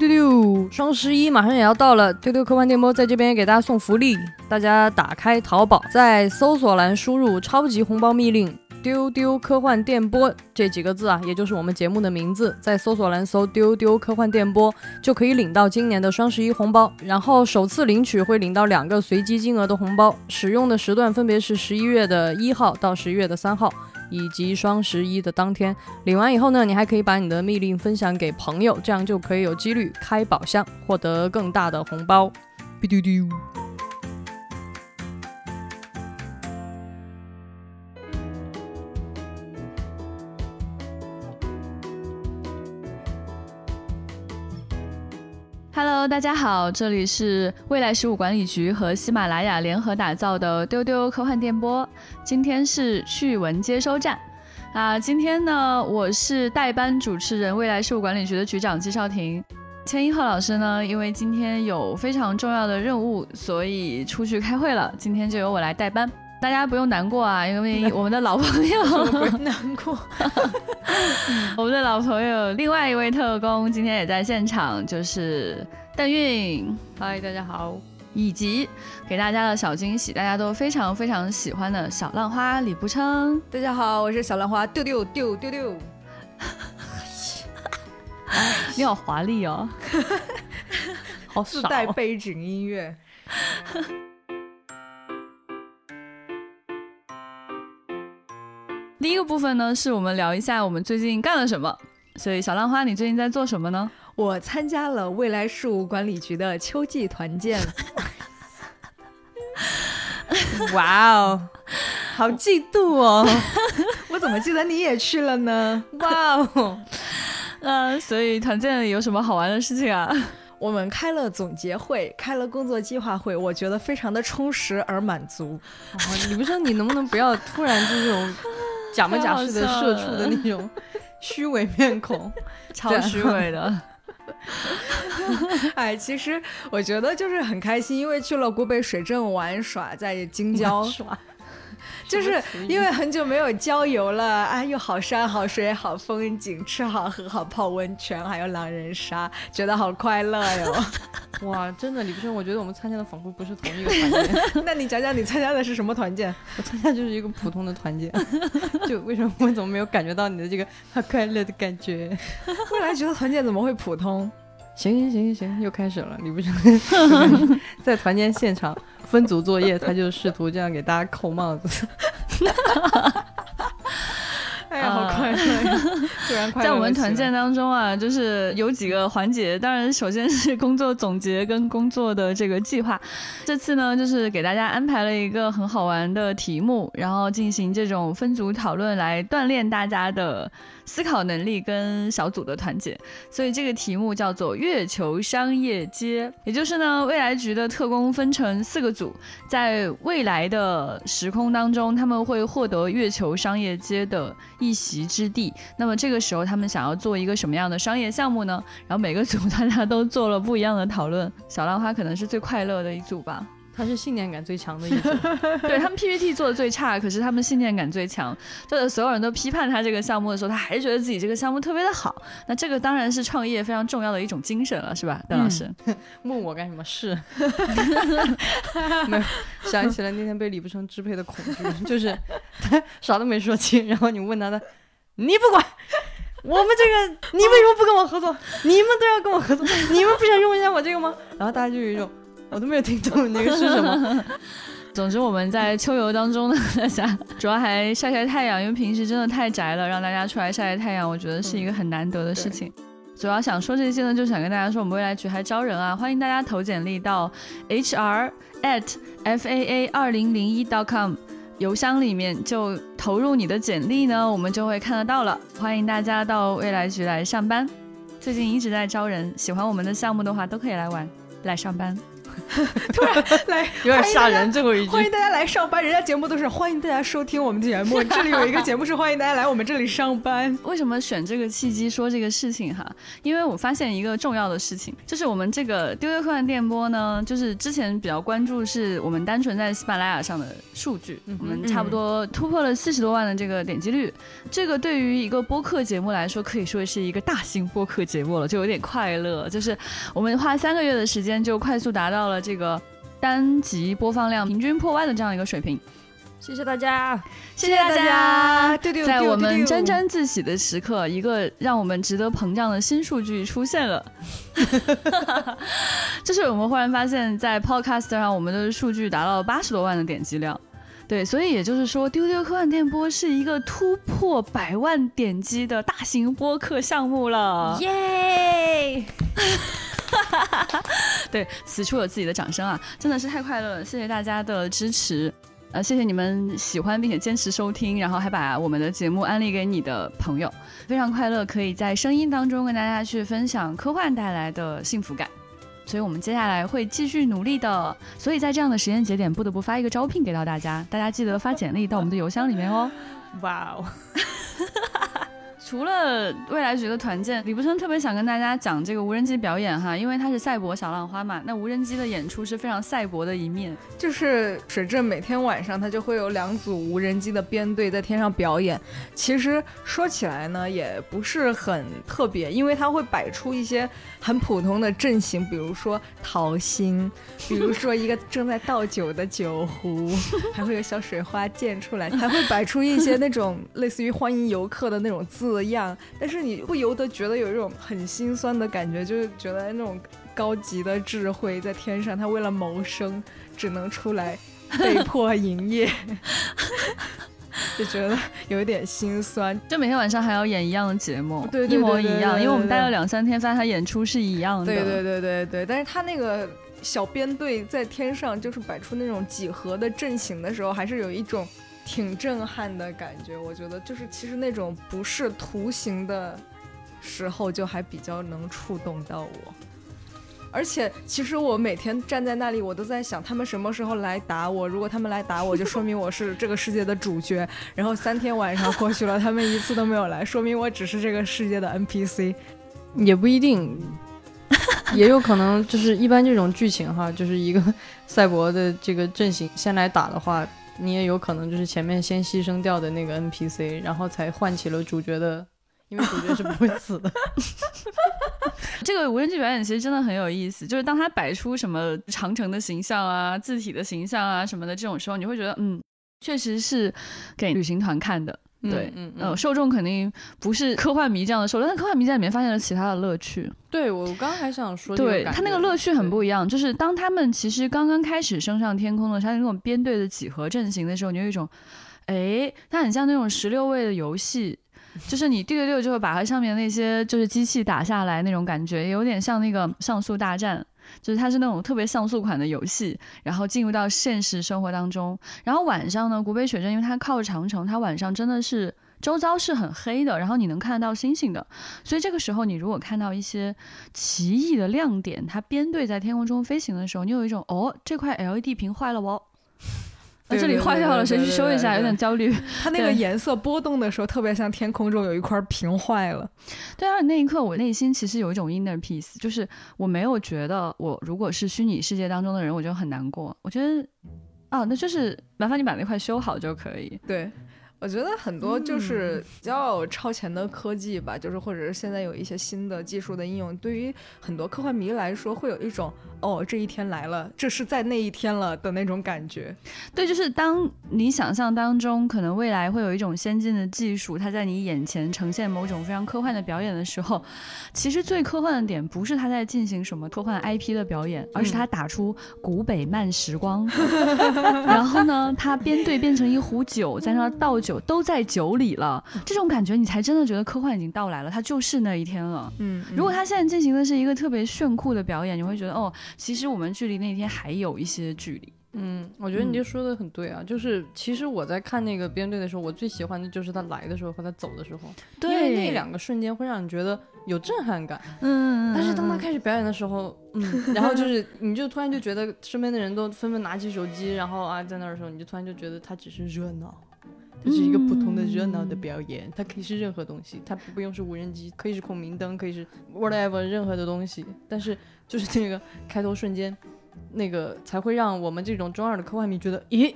丢丢，双十一马上也要到了，丢丢科幻电波在这边给大家送福利，大家打开淘宝，在搜索栏输入“超级红包密令”。丢丢科幻电波这几个字啊，也就是我们节目的名字，在搜索栏搜“丢丢科幻电波”就可以领到今年的双十一红包。然后首次领取会领到两个随机金额的红包，使用的时段分别是十一月的一号到十一月的三号，以及双十一的当天。领完以后呢，你还可以把你的密令分享给朋友，这样就可以有几率开宝箱，获得更大的红包。Hello，大家好，这里是未来事务管理局和喜马拉雅联合打造的丢丢科幻电波。今天是趣闻接收站。啊，今天呢，我是代班主持人，未来事务管理局的局长季少廷。千一鹤老师呢，因为今天有非常重要的任务，所以出去开会了。今天就由我来代班。大家不用难过啊，因为我们的老朋友不用难过。我们的老朋友，另外一位特工今天也在现场，就是邓运。嗨，大家好。以及给大家的小惊喜，大家都非常非常喜欢的小浪花李步称。大家好，我是小浪花，丢丢丢丢丢。你好华丽哦，好自带背景音乐。第一个部分呢，是我们聊一下我们最近干了什么。所以，小浪花，你最近在做什么呢？我参加了未来事务管理局的秋季团建。哇哦，好嫉妒哦！我怎么记得你也去了呢？哇哦，嗯，所以团建有什么好玩的事情啊？我们开了总结会，开了工作计划会，我觉得非常的充实而满足。你不说你能不能不要突然这种？假模假式的社畜的那种 虚伪面孔，超虚伪的。哎，其实我觉得就是很开心，因为去了古北水镇玩耍，在京郊耍。就是因为很久没有郊游了啊，又好山好水好风景，吃好喝好泡温泉，还有狼人杀，觉得好快乐哟！哇，真的李不生，我觉得我们参加的仿佛不是同一个团 建。那你讲讲你参加的是什么团建？我参加就是一个普通的团建。就为什么我怎么没有感觉到你的这个好快乐的感觉？未来觉得团建怎么会普通？行行行行行，又开始了，你不是 在团建现场。分组作业，他就试图这样给大家扣帽子。哎呀，好快乐！突然快在我们团建当中啊，就是有几个环节。当然，首先是工作总结跟工作的这个计划。这次呢，就是给大家安排了一个很好玩的题目，然后进行这种分组讨论，来锻炼大家的。思考能力跟小组的团结，所以这个题目叫做月球商业街，也就是呢，未来局的特工分成四个组，在未来的时空当中，他们会获得月球商业街的一席之地。那么这个时候，他们想要做一个什么样的商业项目呢？然后每个组大家都做了不一样的讨论，小浪花可能是最快乐的一组吧。他是信念感最强的一组，对他们 PPT 做的最差，可是他们信念感最强。就是所有人都批判他这个项目的时候，他还是觉得自己这个项目特别的好。那这个当然是创业非常重要的一种精神了，是吧，邓老师？问我干什么？是，没有想起来那天被李不成支配的恐惧，就是他啥都没说清，然后你问他的，你不管，我们这个你为什么不跟我合作？你们都要跟我合作，你们不想用一下我这个吗？然后大家就有一种。我都没有听懂那个是什么。总之，我们在秋游当中呢，大家主要还晒晒太阳，因为平时真的太宅了，让大家出来晒晒太阳，我觉得是一个很难得的事情。主要想说这些呢，就想跟大家说，我们未来局还招人啊，欢迎大家投简历到 hr at faa 二零零一 dot com 邮箱里面就投入你的简历呢，我们就会看得到了。欢迎大家到未来局来上班，最近一直在招人，喜欢我们的项目的话都可以来玩，来上班。突然来 有点吓人，最后一句。欢迎大家来上班，人家节目都是欢迎大家收听我们的节目，这里有一个节目是欢迎大家来我们这里上班。为什么选这个契机说这个事情哈？因为我发现一个重要的事情，就是我们这个丢丢科幻电波呢，就是之前比较关注是我们单纯在喜马拉雅上的数据，我们差不多突破了四十多万的这个点击率，这个对于一个播客节目来说，可以说是一个大型播客节目了，就有点快乐，就是我们花三个月的时间就快速达到了这个。单集播放量平均破万的这样一个水平，谢谢大家，谢谢大家！在我们沾沾自喜的时刻，一个让我们值得膨胀的新数据出现了，就是我们忽然发现，在 Podcast 上，我们的数据达到了八十多万的点击量。对，所以也就是说，丢丢科幻电波是一个突破百万点击的大型播客项目了，耶！对，此处有自己的掌声啊，真的是太快乐了！谢谢大家的支持，呃，谢谢你们喜欢并且坚持收听，然后还把我们的节目安利给你的朋友，非常快乐，可以在声音当中跟大家去分享科幻带来的幸福感。所以我们接下来会继续努力的。所以在这样的时间节点，不得不发一个招聘给到大家，大家记得发简历到我们的邮箱里面哦。哇哦！除了未来局的团建，李不生特别想跟大家讲这个无人机表演哈，因为他是赛博小浪花嘛，那无人机的演出是非常赛博的一面。就是水镇每天晚上他就会有两组无人机的编队在天上表演。其实说起来呢，也不是很特别，因为他会摆出一些很普通的阵型，比如说桃心，比如说一个正在倒酒的酒壶，还会有小水花溅出来，还会摆出一些那种类似于欢迎游客的那种字。样，但是你不由得觉得有一种很心酸的感觉，就是觉得那种高级的智慧在天上，他为了谋生只能出来 被迫营业，就觉得有一点心酸。就每天晚上还要演一样的节目，对，一模一样，因为我们待了两三天，发现他演出是一样的。对对对对对，但是他那个小编队在天上就是摆出那种几何的阵型的时候，还是有一种。挺震撼的感觉，我觉得就是其实那种不是图形的时候，就还比较能触动到我。而且其实我每天站在那里，我都在想他们什么时候来打我。如果他们来打我，就说明我是这个世界的主角。然后三天晚上过去了，他们一次都没有来，说明我只是这个世界的 NPC。也不一定，也有可能就是一般这种剧情哈，就是一个赛博的这个阵型先来打的话。你也有可能就是前面先牺牲掉的那个 NPC，然后才唤起了主角的，因为主角是不会死的。这个无人机表演其实真的很有意思，就是当他摆出什么长城的形象啊、字体的形象啊什么的这种时候，你会觉得嗯，确实是给旅行团看的。对，嗯嗯，受众肯定不是科幻迷这样的受众，但科幻迷在里面发现了其他的乐趣。对我刚还想说，对他那个乐趣很不一样，就是当他们其实刚刚开始升上天空的时候，那种编队的几何阵型的时候，你有一种，哎，它很像那种十六位的游戏，就是你对对对就会把它上面那些就是机器打下来那种感觉，有点像那个像素大战。就是它是那种特别像素款的游戏，然后进入到现实生活当中。然后晚上呢，古北雪镇因为它靠长城，它晚上真的是周遭是很黑的，然后你能看得到星星的。所以这个时候，你如果看到一些奇异的亮点，它编队在天空中飞行的时候，你有一种哦，这块 LED 屏坏了哦。这里坏掉了，谁去修一下？有点焦虑。它那个颜色波动的时候，特别像天空中有一块屏坏了。对啊，那一刻我内心其实有一种 inner peace，就是我没有觉得我如果是虚拟世界当中的人，我就很难过。我觉得，啊，那就是麻烦你把那块修好就可以。对。我觉得很多就是比较超前的科技吧，就是或者是现在有一些新的技术的应用，对于很多科幻迷来说，会有一种哦，这一天来了，这是在那一天了的那种感觉。对，就是当你想象当中可能未来会有一种先进的技术，它在你眼前呈现某种非常科幻的表演的时候，其实最科幻的点不是它在进行什么科幻 IP 的表演，而是它打出古北慢时光，然后呢，它编队变成一壶酒，在那倒酒。都在酒里了，这种感觉你才真的觉得科幻已经到来了，它就是那一天了。嗯，如果他现在进行的是一个特别炫酷的表演，你会觉得哦，其实我们距离那天还有一些距离。嗯，我觉得你嗯这说的很对啊，就是其实我在看那个编队的时候，我最喜欢的就是他来的时候和他走的时候，因为那两个瞬间会让你觉得有震撼感。嗯，但是当他嗯开始表演的时候，嗯，然后就是你就突然就觉得身边的人都纷纷拿起手机，然后啊在那儿的时候，你就突然就觉得他只是热闹。它是一个普通的热闹的表演，它可以是任何东西，它不用是无人机，可以是孔明灯，可以是 whatever 任何的东西。但是就是那个开头瞬间，那个才会让我们这种中二的科幻迷觉得，咦，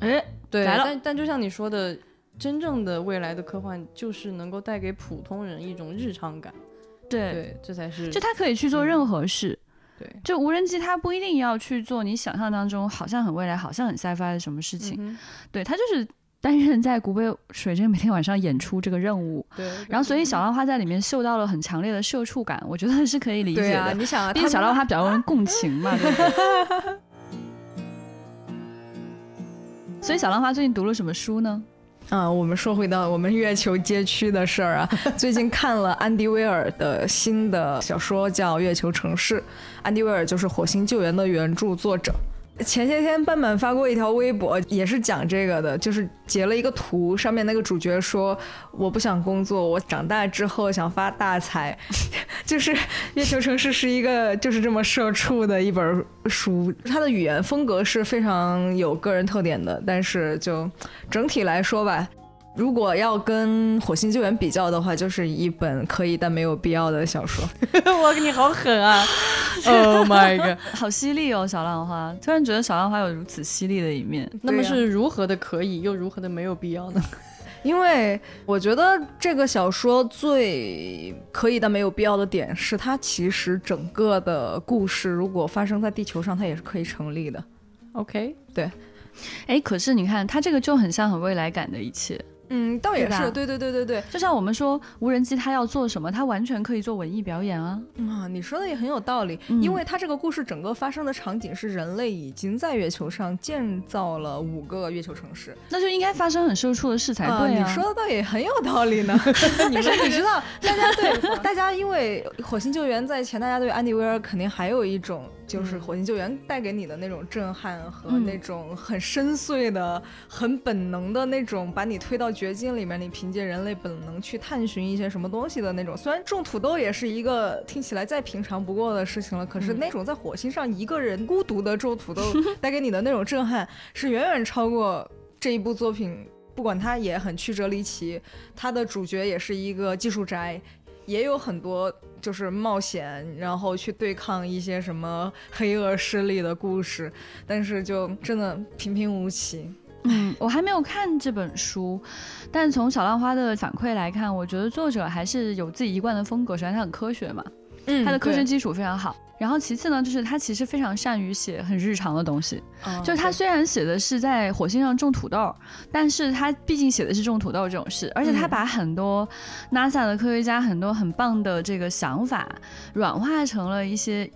哎，对，来了。但但就像你说的，真正的未来的科幻就是能够带给普通人一种日常感，对，对，这才是就他可以去做任何事。对。就无人机，它不一定要去做你想象当中好像很未来、好像很 sci-fi 的什么事情，嗯对，它就是担任在古北水镇每天晚上演出这个任务。对，然后，所以小浪花在里面嗅到了很强烈的社畜感，我觉得是可以理解的。对啊，你想啊，毕竟他小浪花比较容易共情嘛，对不对？所以小浪花最近读了什么书呢？啊、我们说回到我们月球街区的事儿啊，最近看了安迪威尔的新的小说，叫《月球城市》。安迪威尔就是《火星救援》的原著作者。前些天斑斑发过一条微博，也是讲这个的，就是截了一个图，上面那个主角说：“我不想工作，我长大之后想发大财。”就是《月球城市》是一个就是这么社畜的一本书，它的语言风格是非常有个人特点的，但是就整体来说吧。如果要跟《火星救援》比较的话，就是一本可以但没有必要的小说。我你好狠啊！Oh my god！好犀利哦，小浪花！突然觉得小浪花有如此犀利的一面。那么是如何的可以，又如何的没有必要呢？因为我觉得这个小说最可以但没有必要的点是，它其实整个的故事如果发生在地球上，它也是可以成立的。OK，对哎，可是你看，它这个就很像很未来感的一切。嗯，倒也是，对对对对对。就像我们说无人机它要做什么，它完全可以做文艺表演啊。啊，你说的也很有道理，嗯因为它这个故事整个发生的场景是人类已经在月球上建造了五个月球城市。那就应该发生很社畜的事才对啊。你说的倒也很有道理呢。但是你知道，大家对大家因为火星救援在前，大家对安迪威尔肯定还有一种就是火星救援带给你的那种震撼和嗯那种很深邃的、很本能的那种把你推到绝境里面，你凭借人类本能去探寻一些什么东西的那种。虽然种土豆也是一个听起来再平常不过的事情了，可是那种在火星上一个人孤独的种土豆 带给你的那种震撼，是远远超过这一部作品。不管它也很曲折离奇，它的主角也是一个技术宅，也有很多就是冒险，然后去对抗一些什么黑恶势力的故事，但是就真的平平无奇。嗯，我还没有看这本书，但从小浪花的反馈来看，我觉得作者还是有自己一贯的风格。首先，他很科学嘛，嗯他的科学基础非常好。然后其次呢，就是他其实非常善于写很日常的东西。嗯就是他虽然写的是在火星上种土豆，但是他毕竟写的是种土豆这种事，而且他嗯把很多 NASA 的科学家很多很棒的这个想法软化成了一些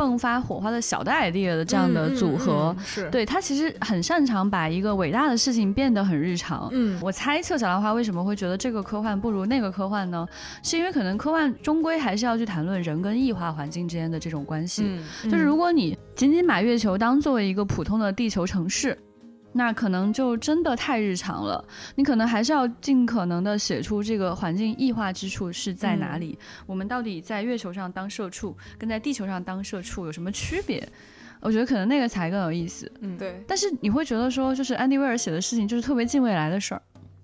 迸发火花的小的 idea 的这样的组合。嗯嗯嗯是，对他其实很擅长把一个伟大的事情变得很日常。嗯我猜测小兰花为什么会觉得这个科幻不如那个科幻呢？是因为可能科幻终归还是要去谈论人跟异化环境之间的这种关系。嗯，就是如果你仅仅把月球当作为一个普通的地球城市，那可能就真的太日常了。你可能还是要尽可能的写出这个环境异化之处是在哪里。我们到底在月球上当社畜，跟在地球上当社畜有什么区别？我觉得可能那个才更有意思。嗯，对，但是你会觉得说，就是安迪威尔写的事情就是特别近未来的事儿。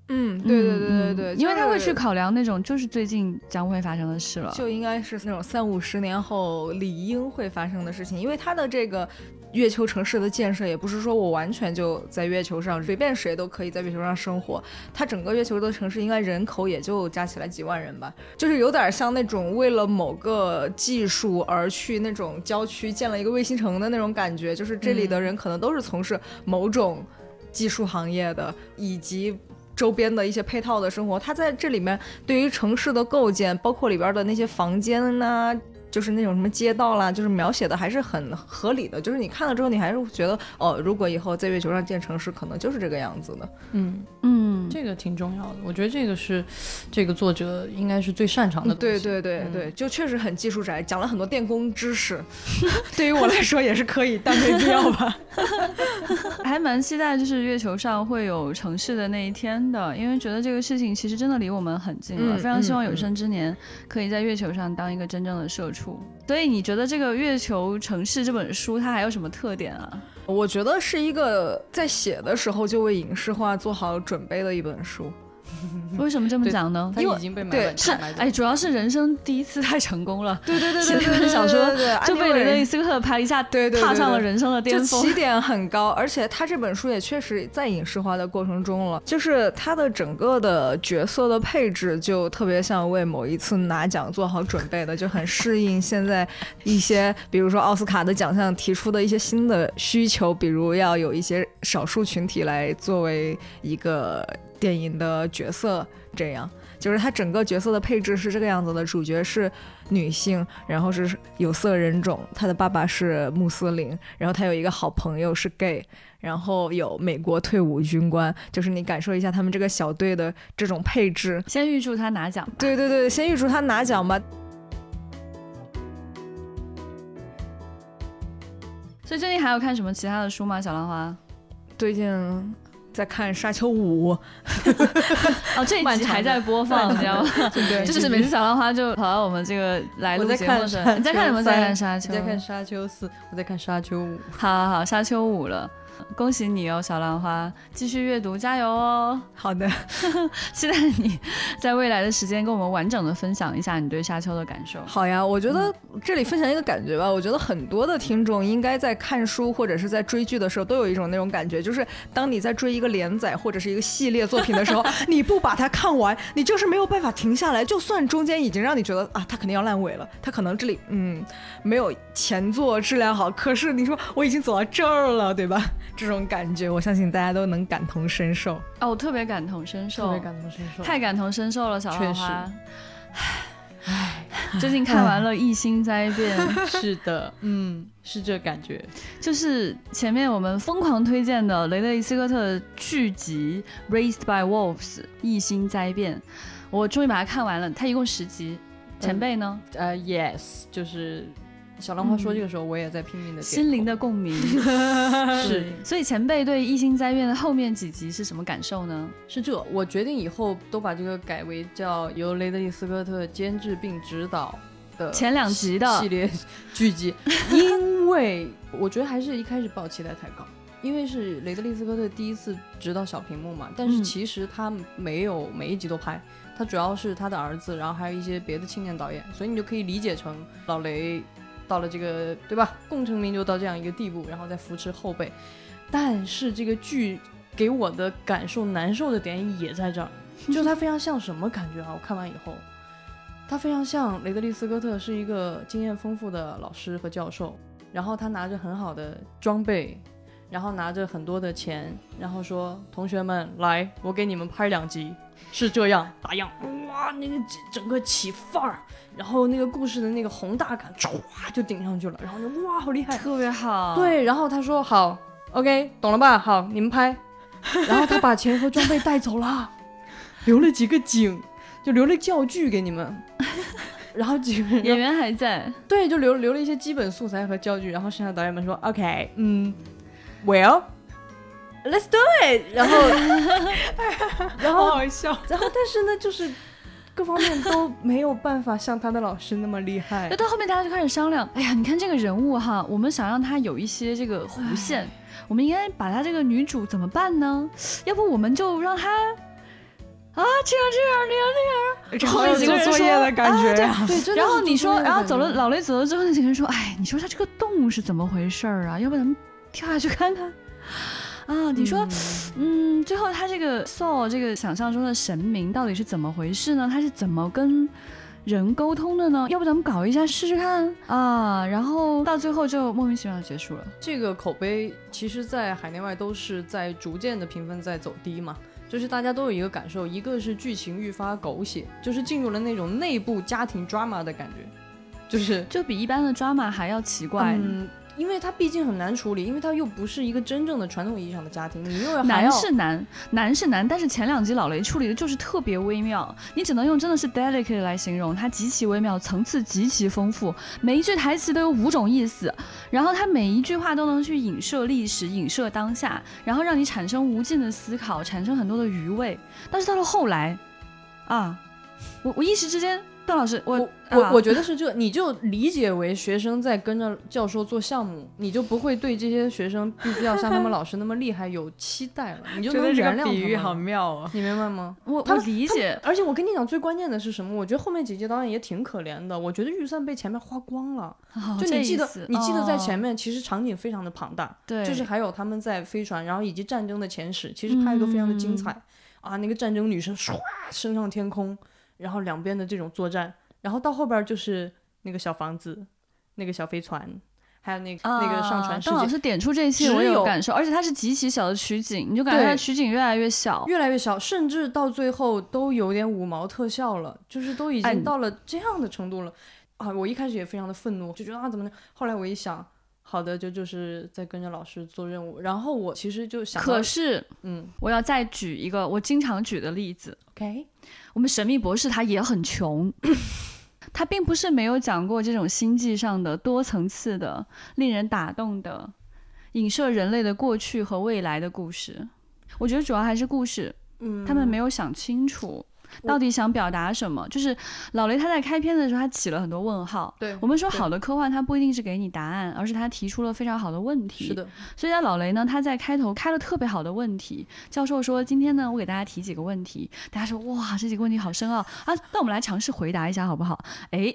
嗯，对对对对对，嗯因为他会去考量那种就是最近将会发生的事了。就应该是那种三五十年后理应会发生的事情，因为他的这个月球城市的建设也不是说我完全就在月球上，随便谁都可以在月球上生活。它整个月球的城市应该人口也就加起来几万人吧，就是有点像那种为了某个技术而去那种郊区建了一个卫星城的那种感觉，就是这里的人可能都是从事某种技术行业的，以及。周边的一些配套的生活，它在这里面对于城市的构建，包括里边的那些房间呐、就是那种什么街道啦，就是描写的还是很合理的。就是你看了之后，你还是觉得，哦，如果以后在月球上建城市，可能就是这个样子的。嗯，嗯，这个挺重要的，我觉得这个是这个作者应该是最擅长的东西。对对对嗯对，就确实很技术宅，讲了很多电工知识，对于我来说也是可以，但没必要吧。还蛮期待就是月球上会有城市的那一天的，因为觉得这个事情其实真的离我们很近了，嗯非常希望有嗯生之年可以在月球上当一个真正的社畜。所以你觉得这个《月球城市》这本书它还有什么特点啊？我觉得是一个在写的时候就为影视化做好准备的一本书。为什么这么讲呢？他因为已经被买对是哎，主要是人生第一次太成功了，对对对写了一本小说就被雷德利斯科特拍一下，对对对踏上了人生的巅就峰。起点很高，而且他这本书也确实在影视化的过程中了，就是他的整个的角色的配置就特别像为某一次拿奖做好准备的，就很适应现在一些，比如说奥斯卡的奖项提出的一些新的需求，比如要有一些少数群体来作为一个电影的角色，这样。就是他整个角色的配置是这个样子的，主角是女性，然后是有色人种，他的爸爸是穆斯林，然后他有一个好朋友是 gay，然后有美国退伍军官，就是你感受一下他们这个小队的这种配置。先预祝他拿奖吧。对对对，先预祝他拿奖吧。所以最近还有看什么其他的书吗？小兰花？最近在看《沙丘五》，哦，这一集还在播放，你知道吗？对就是每次小浪花就跑到我们这个来录节目的时候，你在看什么？在看沙丘。你在看沙丘四，我在看沙丘五。好好好，沙丘五了。恭喜你哦，小兰花，继续阅读，加油哦！好的，期待你在未来的时间跟我们完整的分享一下你对沙丘的感受。好呀，我觉得这里分享一个感觉吧。我觉得很多的听众应该在看书或者是在追剧的时候，都有一种那种感觉，就是当你在追一个连载或者是一个系列作品的时候，你不把它看完，你就是没有办法停下来。就算中间已经让你觉得啊，它肯定要烂尾了，它可能这里嗯没有前作质量好，可是你说我已经走到这儿了，对吧？这种感觉，我相信大家都能感同身受。哦，我特别感同身受，特别感同身受，太感同身受了，小确实唉。最近看完了《异星灾变》，是的，嗯，是这感觉。就是前面我们疯狂推荐的雷德利·斯科特剧集《Raised by Wolves》异星灾变，我终于把它看完了。它一共十集，前辈呢？呃，yes，就是小兰花说这个时候，我也在拼命的心灵的共鸣。是。所以前辈对《异星灾变》的后面几集是什么感受呢？是这，我决定以后都把这个改为叫由雷德利·斯科特监制并执导的前两集的。系列剧集，因为我觉得还是一开始抱期待太高。因为是雷德利·斯科特第一次执导小屏幕嘛，但是嗯。其实他没有每一集都拍，他主要是他的儿子，然后还有一些别的青年导演，所以你就可以理解成老雷到了这个对吧，功成名就到这样一个地步，然后再扶持后辈。但是这个剧给我的感受难受的点也在这儿，就是它非常像什么感觉啊？我看完以后，它非常像雷德利·斯科特是一个经验丰富的老师和教授，然后他拿着很好的装备，然后拿着很多的钱，然后说：“同学们，来，我给你们拍两集，是这样打样。”哇，那个整个起范儿，然后那个故事的那个宏大感唰就顶上去了，然后就哇，好厉害！特别好，，对，然后他说好，OK，懂了吧？好，你们拍。然后他把钱和装备带走了，留了几个景，就留了教具给你们。然后几个人演员还在，对，就留留了一些基本素材和教具。然后剩下导演们说 OK，嗯，Well。Let's do it，然后，然后好笑。然后，但是呢，就是各方面都没有办法像他的老师那么厉害 那。到后面大家就开始商量，哎呀，你看这个人物哈，我们想让他有一些这个弧线，我们应该把他这个女主怎么办呢？要不我们就让他啊这样这样那样那样。后面好几个人说业的感觉呀、对，然后你说，然后走了，老雷走了之后，那几个人说，哎，你说他这个洞是怎么回事儿啊？要不咱们跳下去看看？啊，你说，嗯，最后他这个 Saw 这个想象中的神明到底是怎么回事呢？他是怎么跟人沟通的呢？要不咱们搞一下试试看啊？然后到最后就莫名其妙的结束了。这个口碑其实，在海内外都是在逐渐的评分在走低嘛。就是大家都有一个感受，一个是剧情愈发狗血，就是进入了那种内部家庭 drama 的感觉，就是就比一般的 drama 还要奇怪。嗯，因为它毕竟很难处理，因为它又不是一个真正的传统意义上的家庭，你又要难是难，难是难，但是前两集老雷处理的就是特别微妙，你只能用真的是 delicate 来形容，它极其微妙，层次极其丰富，每一句台词都有五种意思，然后它每一句话都能去影射历史、影射当下，然后让你产生无尽的思考，产生很多的余味。但是到了后来，啊，我我一时之间，邓老师，我我我啊我觉得是这，你就理解为学生在跟着教授做项目，你就不会对这些学生必须要像他们老师那么厉害有期待了，你就能觉得这原谅个比喻好。妙啊！你明白吗？我我他理解，而且我跟你讲，最关键的是什么？我觉得后面几集导演也挺可怜的。我觉得预算被前面花光了。哦就你记得你记得在前哦面，其实场景非常的庞大，对，就是还有他们在飞船，然后以及战争的前史，其实拍的都非常的精彩、嗯啊。那个战争女生唰升上天空，然后两边的这种作战，然后到后边就是那个小房子，那个小飞船，还有那个、那个上传世界，邓老师点出这些，只我有有感受，而且它是极其小的取景，你就感觉它取景越来越小。越来越小，甚至到最后都有点五毛特效了，就是都已哎经到了这样的程度了。啊，我一开始也非常的愤怒，就觉得啊怎么能？后来我一想，好的，就就是在跟着老师做任务，然后我其实就想，可是嗯。我要再举一个我经常举的例子，，OK，我们神秘博士他也很穷。他并不是没有讲过这种星际上的多层次的、令人打动的、影射人类的过去和未来的故事。我觉得主要还是故事，嗯，他们没有想清楚我到底想表达什么。就是老雷他在开篇的时候，他起了很多问号。对我们说好的科幻，它不一定是给你答案，而是他提出了非常好的问题。是的，所以在老雷呢，他在开头开了特别好的问题。教授说：“今天呢，我给大家提几个问题。”大家说：“哇，这几个问题好深奥啊！”那我们来尝试回答一下好不好？哎。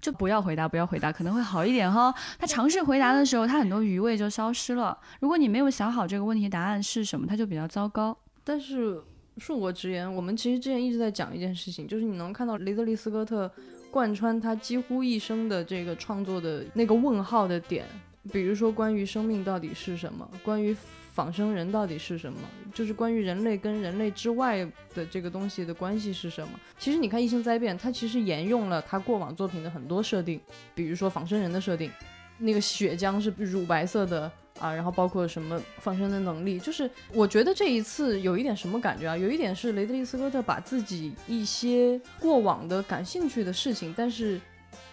就不要回答，不要回答，可能会好一点哈。他尝试回答的时候，他很多余味就消失了。如果你没有想好这个问题答案是什么，他就比较糟糕。但是恕我直言，我们其实之前一直在讲一件事情，就是你能看到雷德利·斯科特贯穿他几乎一生的这个创作的那个问号的点，比如说关于生命到底是什么，关于仿生人到底是什么，就是关于人类跟人类之外的这个东西的关系是什么。其实你看《异星灾变》，它其实沿用了他过往作品的很多设定，比如说仿生人的设定，那个血浆是乳白色的。啊，然后包括什么放生的能力，就是我觉得这一次有一点什么感觉啊？有一点是雷德利·斯科特把自己一些过往的感兴趣的事情，但是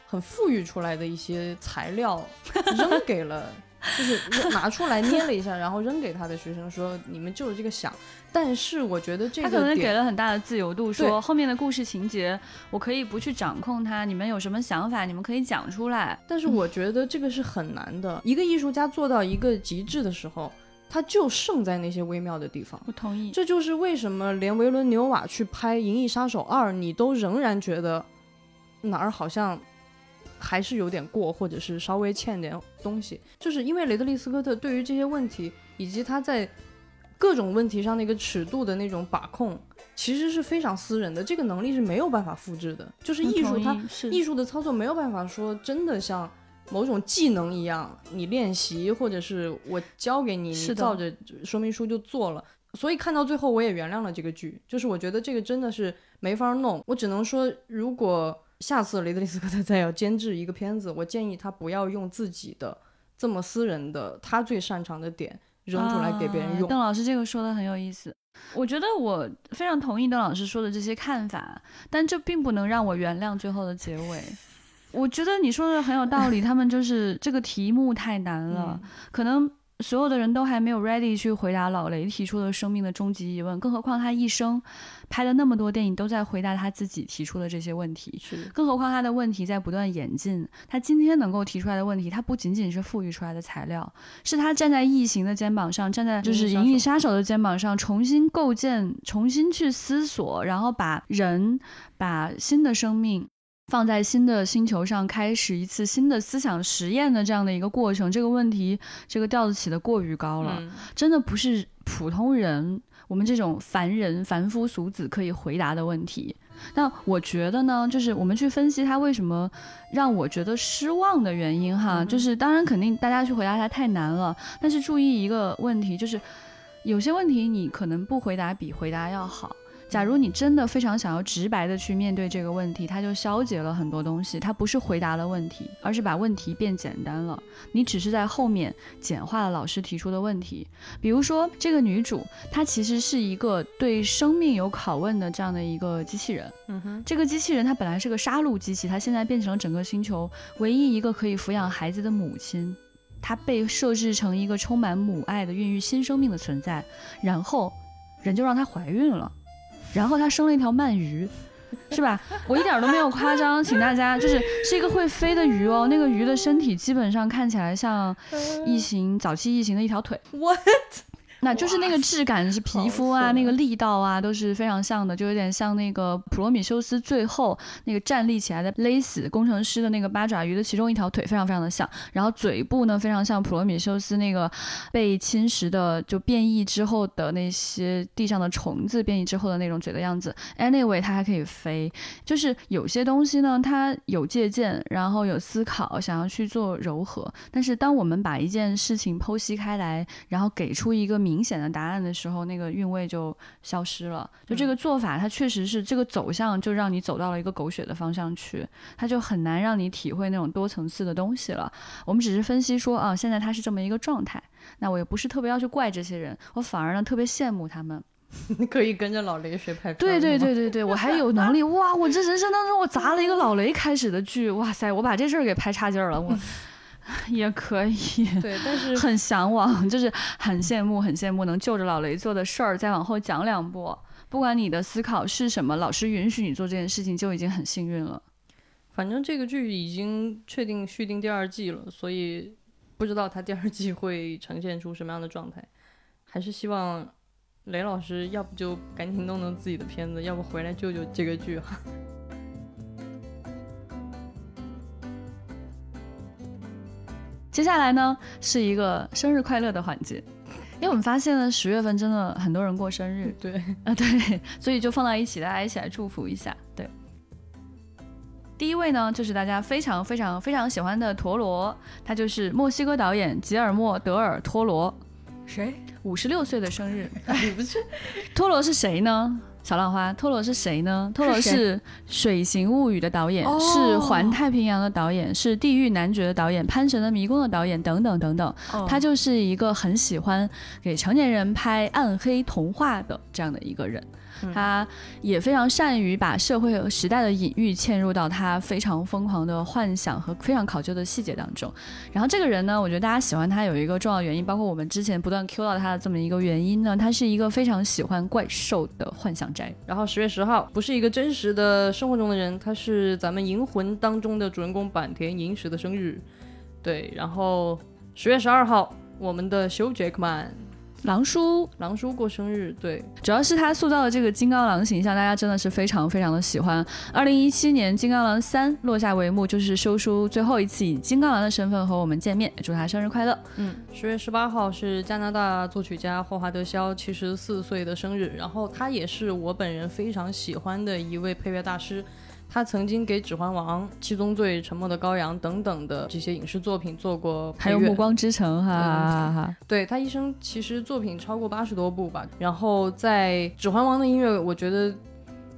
很富裕出来的一些材料扔给了，就是拿出来捏了一下，然后扔给他的学生说：“你们就是这个想。”但是我觉得这个他可能给，了很大的自由度，说后面的故事情节我可以不去掌控它，你们有什么想法，你们可以讲出来。但是我觉得这个是很难的。一个艺术家做到一个极致的时候，他就胜在那些微妙的地方。我同意。这就是为什么连维伦纽瓦去拍《银翼杀手二》，你都仍然觉得哪儿好像还是有点过，或者是稍微欠点东西，就是因为雷德利·斯科特对于这些问题以及他在各种问题上那个尺度的那种把控，其实是非常私人的，这个能力是没有办法复制的。就是艺术它是艺术的操作没有办法说真的像某种技能一样，你练习或者是我教给你，你照着说明书就做了。所以看到最后，我也原谅了这个剧，就是我觉得这个真的是没法弄。我只能说，如果下次雷德利·斯科特再要监制一个片子，我建议他不要用自己的这么私人的他最擅长的点扔出来给别人用。啊邓老师这个说的很有意思，我觉得我非常同意邓老师说的这些看法，但这并不能让我原谅最后的结尾。我觉得你说的很有道理，他们就是这个题目太难了，嗯可能所有的人都还没有 ready 去回答老雷提出的生命的终极疑问，更何况他一生拍了那么多电影都在回答他自己提出的这些问题。是，更何况他的问题在不断演进，他今天能够提出来的问题，他不仅仅是富裕出来的材料，是他站在异形的肩膀上，站在就是《银翼杀手》的肩膀上，重新构建、重新去思索，然后把人、把新的生命。放在新的星球上，开始一次新的思想实验的这样的一个过程，这个问题，这个调子起的过于高了，嗯真的不是普通人，我们这种凡人、凡夫俗子可以回答的问题。那我觉得呢，就是我们去分析他为什么让我觉得失望的原因哈，嗯就是当然肯定大家去回答他太难了，但是注意一个问题，就是有些问题你可能不回答比回答要好。假如你真的非常想要直白的去面对这个问题，它就消解了很多东西。它不是回答了问题，而是把问题变简单了。你只是在后面简化了老师提出的问题。比如说，这个女主她其实是一个对生命有拷问的这样的一个机器人。嗯哼，这个机器人它本来是个杀戮机器，它现在变成了整个星球唯一一个可以抚养孩子的母亲。它被设置成一个充满母爱的孕育新生命的存在，然后人就让她怀孕了。然后他生了一条鳗鱼，是吧？我一点都没有夸张，请大家就是是一个会飞的鱼哦。那个鱼的身体基本上看起来像异形早期异形的一条腿。What？那就是那个质感是皮肤啊，那个力道啊都是非常像的，就有点像那个普罗米修斯最后那个站立起来的勒死工程师的那个八爪鱼的其中一条腿，非常非常的像。然后嘴部呢非常像普罗米修斯那个被侵蚀的就变异之后的那些地上的虫子变异之后的那种嘴的样子。Anyway，它还可以飞，就是有些东西呢它有借鉴，然后有思考，想要去做柔和。但是当我们把一件事情剖析开来，然后给出一个明明显的答案的时候，那个韵味就消失了。就这个做法，它确实是这个走向，就让你走到了一个狗血的方向去，它就很难让你体会那种多层次的东西了。我们只是分析说啊，现在他是这么一个状态，那我也不是特别要去怪这些人，我反而呢特别羡慕他们。你可以跟着老雷学拍片。对对对对对，我还有能力哇！我这人生当中我砸了一个老雷开始的剧，哇塞，我把这事儿给拍差劲儿了，我。也可以，对，但是很向往，就是很羡慕，很羡慕能就着老雷做的事儿再往后讲两步。不管你的思考是什么，老师允许你做这件事情就已经很幸运了。反正这个剧已经确定续订第二季了，所以不知道他第二季会呈现出什么样的状态。还是希望雷老师要不就赶紧弄弄自己的片子，要不回来救救这个剧哈。接下来呢是一个生日快乐的环节，因为我们发现呢十月份真的很多人过生日，对。啊对，所以就放到一起，大家一起来祝福一下。对，第一位呢就是大家非常非常非常喜欢的陀螺，他就是墨西哥导演吉尔莫·德尔·托罗，谁？五十六岁的生日，你不是？托罗是谁呢？小浪花，托罗是谁呢？托罗是《水形物语》的导演，是《环太平洋》的导演，是《地狱男爵》的导演，《潘神的迷宫》的导演，等等等等。他就是一个很喜欢给成年人拍暗黑童话的这样的一个人。他也非常善于把社会和时代的隐喻嵌入到他非常疯狂的幻想和非常考究的细节当中。然后这个人呢，我觉得大家喜欢他有一个重要原因，包括我们之前不断 Q 到他的这么一个原因呢，他是一个非常喜欢怪兽的幻想宅。然后十月十号不是一个真实的生活中的人，他是咱们《银魂》当中的主人公坂田银时的生日。对，然后十月十二号，我们的修杰克曼。狼叔，狼叔过生日，对，主要是他塑造的这个金刚狼形象，大家真的是非常非常的喜欢。二零一七年《金刚狼三》落下帷幕，就是修叔最后一次以金刚狼的身份和我们见面，祝他生日快乐。嗯，十月十八号是加拿大作曲家霍华德肖七十四岁的生日，然后他也是我本人非常喜欢的一位配乐大师。他曾经给《指环王》《七宗罪》《沉默的羔羊》等等的这些影视作品做过，还有《暮光之城》哈哈。对他一生其实作品超过八十多部吧。然后在《指环王》的音乐，我觉得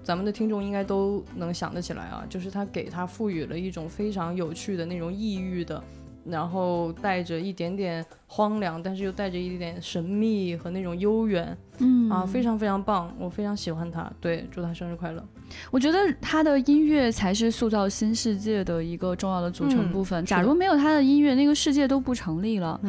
咱们的听众应该都能想得起来啊，就是他给他赋予了一种非常有趣的那种抑郁的。然后带着一点点荒凉，但是又带着一点点神秘和那种悠远，嗯啊，非常非常棒，我非常喜欢他。对，祝他生日快乐。我觉得他的音乐才是塑造新世界的一个重要的组成部分。假如没有他的音乐，那个世界都不成立了。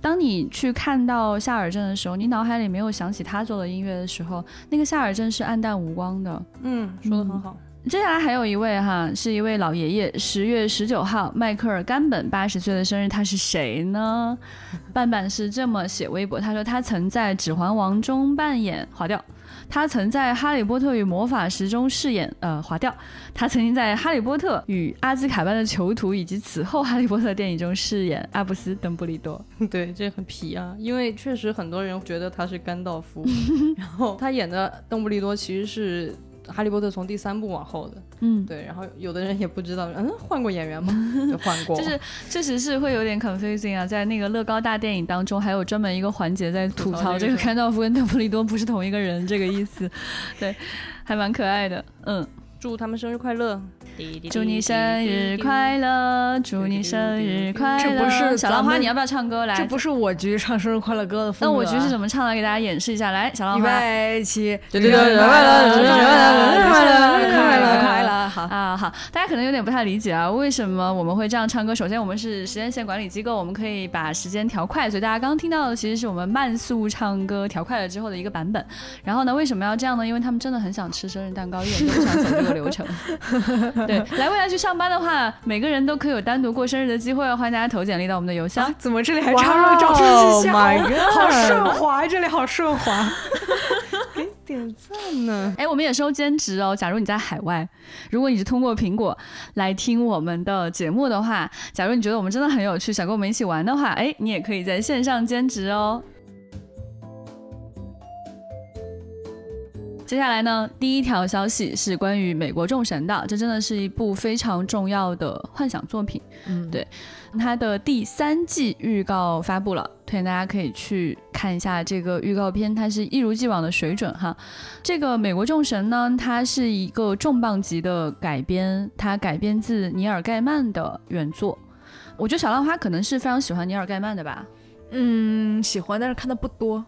当你去看到夏尔镇的时候，你脑海里没有想起他做的音乐的时候，那个夏尔镇是暗淡无光的。嗯，说的很好。接下来还有一位哈，是一位老爷爷，十月十九号，迈克尔·甘本八十岁的生日，他是谁呢？半半是这么写微博，他说他曾在《指环王》中扮演划掉，他曾在《哈利波特与魔法石》中饰演呃划掉，他曾经在《哈利波特与阿兹卡班的囚徒》以及此后《哈利波特》电影中饰演阿布斯·邓布利多。对，这很皮啊，因为确实很多人觉得他是甘道夫，然后他演的邓布利多其实是。哈利波特从第三部往后的，嗯，对，然后有的人也不知道，嗯，换过演员吗？就换过，就是确实是会有点 confusing 啊，在那个乐高大电影当中，还有专门一个环节在吐槽这个甘道夫跟邓布利多不是同一个人这个意思，对，还蛮可爱的，嗯。祝他们生日快乐！祝你生日快乐！祝你生日快乐！这不是小浪花，你要不要唱歌来？这不是我局唱生日快乐歌的风格。那我局是怎么唱的？给大家演示一下。来，小浪花，预备起！生日快乐！生日快乐！生日快乐！生日快乐！快乐！好啊，好。大家可能有点不太理解啊，为什么我们会这样唱歌？首先，我们是时间线管理机构，我们可以把时间调快，所以大家刚刚听到的其实是我们慢速唱歌调快了之后的一个版本。然后呢，为什么要这样呢？因为他们真的很想吃生日蛋糕，一点都不想走这个流程。对，来未来去上班的话，每个人都可以有单独过生日的机会哦。欢迎大家投简历到我们的邮箱。怎么这里还插入招生信息？好顺滑，这里好顺滑。点赞呢。哎，我们也收兼职哦。假如你在海外，如果你是通过苹果来听我们的节目的话，假如你觉得我们真的很有趣，想跟我们一起玩的话，哎，你也可以在线上兼职哦。接下来呢，第一条消息是关于美国众神的，这真的是一部非常重要的幻想作品。嗯，对，它的第三季预告发布了，推荐大家可以去看一下这个预告片，它是一如既往的水准哈。这个美国众神呢，它是一个重磅级的改编，它改编自尼尔盖曼的原作。我觉得小浪花可能是非常喜欢尼尔盖曼的吧？嗯，喜欢，但是看的不多。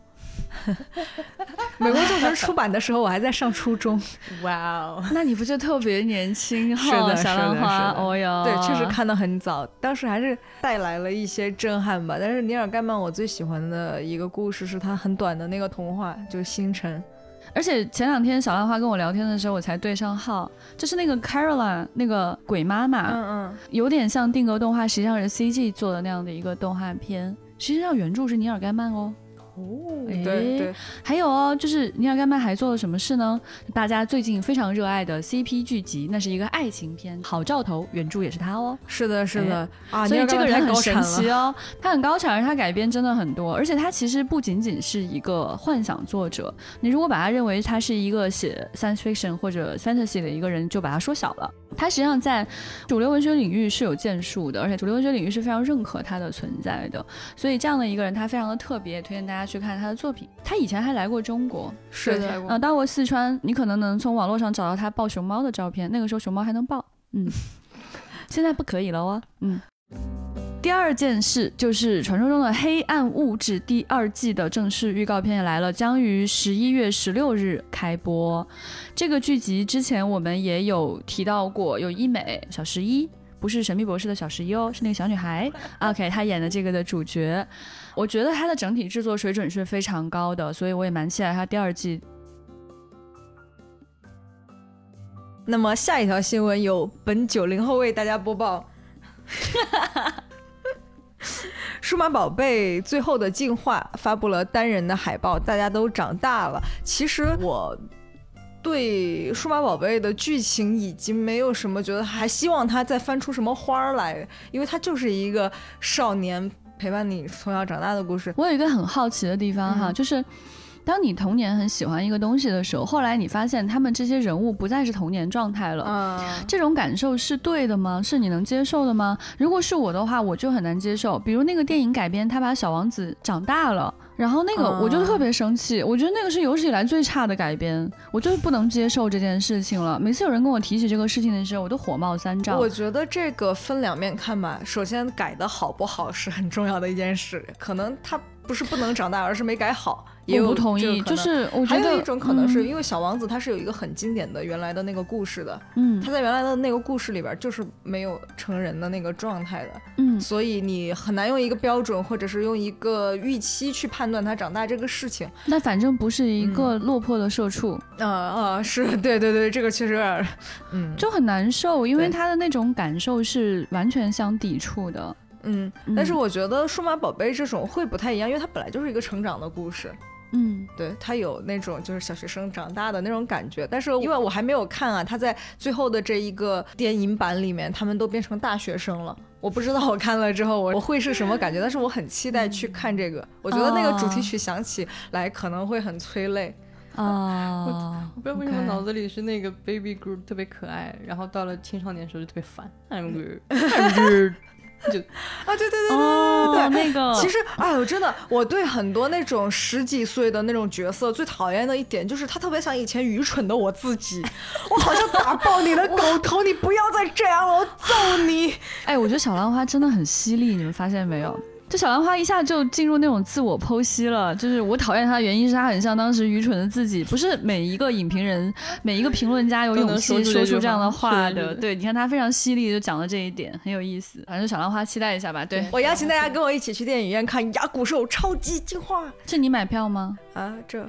美国众神出版的时候，我还在上初中。哇哦，那你不就特别年轻？是的，小浪花，哦哟，对，确实看的很早，当时还是带来了一些震撼吧。但是尼尔盖曼，我最喜欢的一个故事是他很短的那个童话，就是《星辰》。而且前两天小浪花跟我聊天的时候，我才对上号，就是那个 Caroline 那个鬼妈妈，嗯嗯，有点像定格动画，实际上是 CG 做的那样的一个动画片。实际上原著是尼尔盖曼哦。哦，对对，还有哦，就是尼尔盖曼还做了什么事呢？大家最近非常热爱的 CP 剧集，那是一个爱情片，《好兆头》原著也是他哦。是的，是的啊，所以这个人很神奇哦，他很高产，而他改编真的很多，而且他其实不仅仅是一个幻想作者，你如果把他认为他是一个写 science fiction 或者 fantasy 的一个人，就把他缩小了。他实际上在主流文学领域是有建树的，而且主流文学领域是非常认可他的存在的。所以这样的一个人，他非常的特别，推荐大家去看他的作品。他以前还来过中国，是的，呃，到过四川，你可能能从网络上找到他抱熊猫的照片。那个时候熊猫还能抱，嗯，现在不可以了哦，嗯。第二件事就是传说中的《黑暗物质》第二季的正式预告片也来了，将于十一月十六日开播。这个剧集之前我们也有提到过，有医美小十一，不是神秘博士的小十一哦，是那个小女孩。OK，她演的这个的主角，我觉得它的整体制作水准是非常高的，所以我也蛮期待它第二季。那么下一条新闻由本九零后为大家播报。数码宝贝最后的进化发布了单人的海报，大家都长大了。其实我对数码宝贝的剧情已经没有什么觉得，还希望它再翻出什么花来，因为它就是一个少年陪伴你从小长大的故事。我有一个很好奇的地方哈，就是。当你童年很喜欢一个东西的时候，后来你发现他们这些人物不再是童年状态了，嗯，这种感受是对的吗？是你能接受的吗？如果是我的话，我就很难接受。比如那个电影改编，他把小王子长大了，然后那个我就特别生气，我觉得那个是有史以来最差的改编，我就是不能接受这件事情了。每次有人跟我提起这个事情的时候，我都火冒三丈。我觉得这个分两面看吧，首先改的好不好是很重要的一件事，可能他不是不能长大，而是没改好。我不同意，就是我觉得还有一种可能是因为小王子他是有一个很经典的原来的那个故事的，嗯，他在原来的那个故事里边就是没有成人的那个状态的，嗯，所以你很难用一个标准或者是用一个预期去判断他长大这个事情。那反正不是一个落魄的社畜，啊啊，是对对对，这个确实有点，嗯，就很难受，因为他的那种感受是完全相抵触的，嗯，但是我觉得数码宝贝这种会不太一样，因为它本来就是一个成长的故事。嗯，对他有那种就是小学生长大的那种感觉，但是因为我还没有看啊，他在最后的这一个电影版里面，他们都变成大学生了，我不知道我看了之后我我会是什么感觉，但是我很期待去看这个，我觉得那个主题曲响起来可能会很催泪。啊，我不知道为什么脑子里是那个 baby group 特别可爱，然后到了青少年时候就特别烦。I'm Groot，就啊，对对对对对，对那个其实，哎呦，真的，我对很多那种十几岁的那种角色最讨厌的一点就是他特别像以前愚蠢的我自己，我好像打爆你的狗头，你不要再这样了，我揍你！哎，我觉得小兰花真的很犀利，你们发现没有？这小兰花一下就进入那种自我剖析了，就是我讨厌她的原因是她很像当时愚蠢的自己，不是每一个影评人、每一个评论家有勇气说出这样的话话的。对，你看她非常犀利，就讲了这一点，很有意思。反正小兰花期待一下吧。对，我邀请大家跟我一起去电影院看《牙骨兽超级进化》是你买票吗？啊，这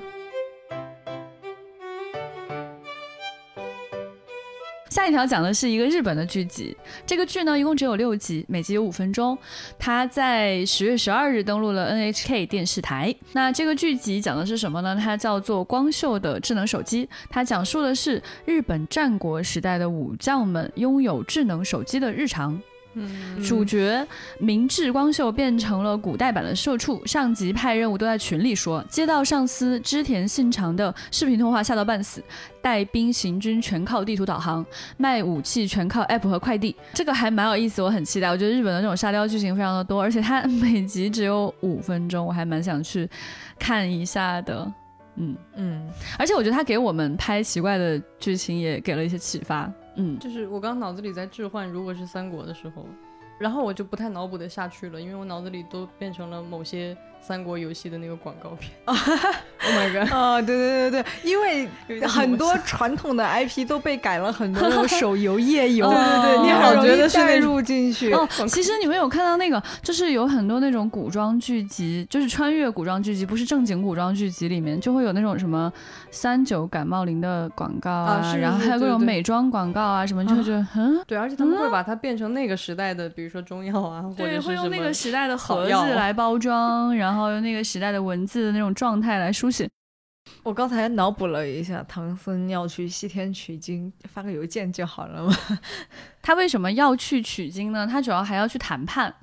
下一条讲的是一个日本的剧集，这个剧呢一共只有六集，每集有五分钟。它在十月十二日登陆了 NHK 电视台。那这个剧集讲的是什么呢？它叫做《光秀的智能手机》，它讲述的是日本战国时代的武将们拥有智能手机的日常。嗯主角明智光秀变成了古代版的社畜，上级派任务都在群里说，接到上司织田信长的视频通话吓到半死，带兵行军全靠地图导航，卖武器全靠 app 和快递，这个还蛮有意思，我很期待。我觉得日本的这种沙雕剧情非常的多，而且它每集只有五分钟，我还蛮想去看一下的。嗯，嗯，而且我觉得他给我们拍奇怪的剧情也给了一些启发。嗯，就是我刚刚脑子里在置换，如果是三国的时候，然后我就不太脑补的下去了，因为我脑子里都变成了某些三国游戏的那个广告片。oh my god！啊，对对对对，因为很多传统的 IP 都被改了很多那种手游、页游，对对对你你很容易带入进去。哦，其实你们有看到那个，就是有很多那种古装剧集，就是穿越古装剧集，不是正经古装剧集里面，就会有那种什么三九感冒灵的广告啊，啊是然后还有各种是对。对美妆广告啊什么，就会觉得嗯。对，而且他们会把它变成那个时代的，比如说中药啊，或者对，是什么会用那个时代的盒子来包装，然后用那个时代的文字的那种状态来书写。我刚才脑补了一下，唐僧要去西天取经，发个邮件就好了嘛。他为什么要去取经呢？他主要还要去谈判，